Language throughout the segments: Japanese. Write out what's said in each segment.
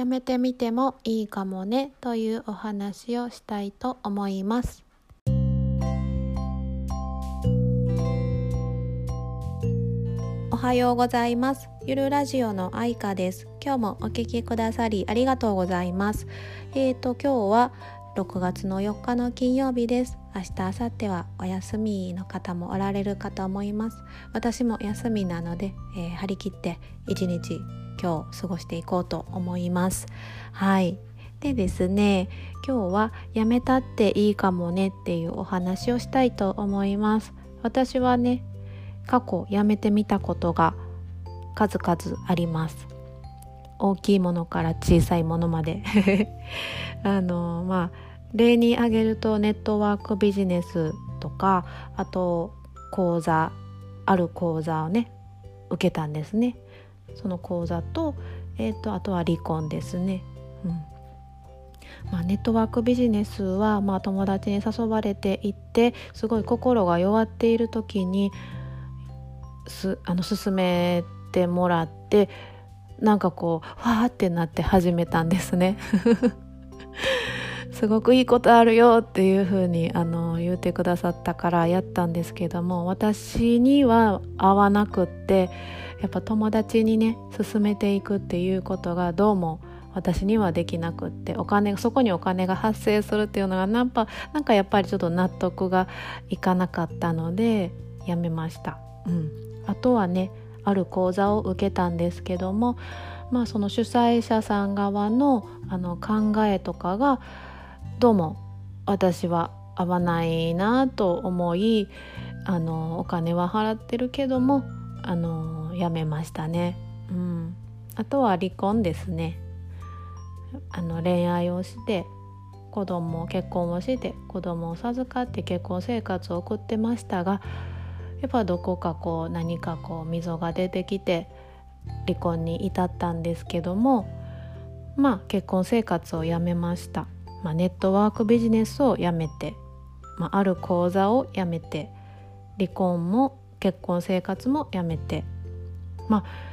やめてみてもいいかもねというお話をしたいと思います。おはようございます。ゆるラジオのあいかです。今日もお聞きくださりありがとうございます。えーと今日は6月の4日の金曜日です。明日明後日はお休みの方もおられるかと思います。私も休みなので、えー、張り切って一日今日過ごしていこうと思います。はい。でですね今日はやめたっていいかもねっていうお話をしたいと思います。私はね過去やめてみたことが数々あります。大きいものから小さいものまで。あのまあ例に挙げるとネットワークビジネスとかあと講座ある講座をね受けたんですね。その講座と,、えーと、あとは離婚ですね。うんまあ、ネットワークビジネスは、まあ、友達に誘われていってすごい心が弱っている時にすあの勧めてもらってなんかこうわーってなって始めたんですね。すごくいいことあるよっていう風にあの言ってくださったからやったんですけども私には合わなくってやっぱ友達にね進めていくっていうことがどうも私にはできなくってお金そこにお金が発生するっていうのがなんかなんかやっぱりちょっと納得がいかなかったのでやめました。うん、あとはねある講座を受けたんですけどもまあその主催者さん側のあの考えとかがどうも私は合わないなと思いあのお金は払ってるけどもあのやめましたね。うん、あとは離婚ですね。あの恋愛をして子供結婚をして子供を授かって結婚生活を送ってましたがやっぱどこかこう何かこう溝が出てきて離婚に至ったんですけどもまあ結婚生活をやめました、まあ、ネットワークビジネスをやめて、まあ、ある講座をやめて離婚も結婚生活もやめてまあ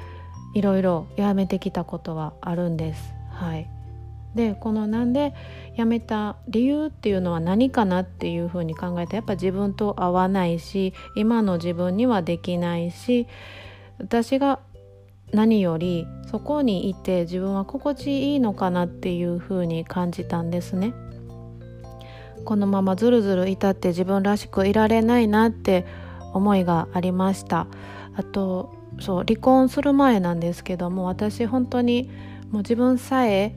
いろいろやめてきたことはあるんです。はい、でこのなんで辞めた理由っていうのは何かなっていうふうに考えてやっぱ自分と合わないし今の自分にはできないし私が何よりそこにいて自分は心地いいのかなっていうふうに感じたんですね。このままずるずるいたって自分らしくいられないなって思いがありましたあとそう離婚する前なんですけども私本当にもう自分さえ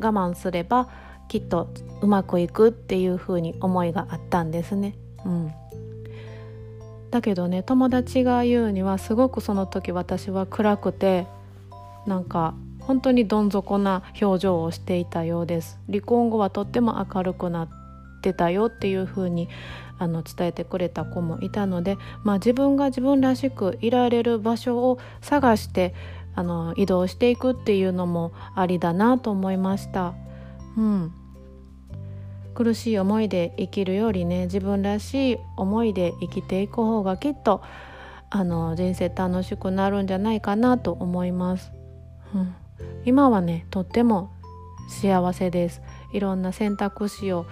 我慢すればきっとうまくいくっていう風に思いがあったんですね。うん、だけどね友達が言うにはすごくその時私は暗くてなんか本当にどん底な表情をしていたようです離婚後はとっても明るくなってたよっていう風にあの伝えてくれた子もいたので、まあ、自分が自分らしくいられる場所を探してあの移動していくっていうのもありだなと思いました。うん、苦しい思いで生きるよりね自分らしい思いで生きていく方がきっとあの人生楽しくなるんじゃないかなと思います。うん、今はねとっても幸せです。いろんな選択肢を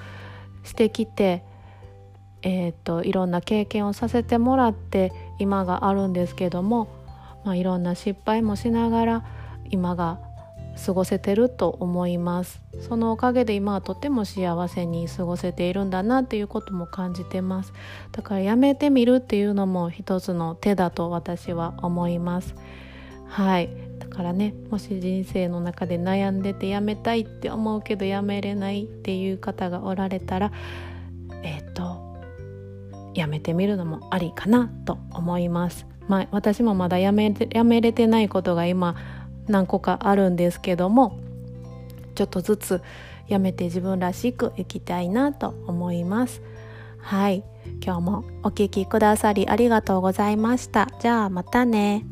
してきてえーと、いろんな経験をさせてもらって今があるんですけども、まあ、いろんな失敗もしながら今が過ごせてると思います。そのおかげで今はとても幸せに過ごせているんだなっていうことも感じてます。だからやめてみるっていうのも一つの手だと私は思います。はい。だからねもし人生の中で悩んでてやめたいって思うけどやめれないっていう方がおられたらえっ、ー、とやめてみるのもありかなと思います。まあ、私もまだやめやめれてないことが今何個かあるんですけどもちょっとずつやめて自分らしく生きたいなと思います。はい今日もお聴きくださりありがとうございました。じゃあまたね。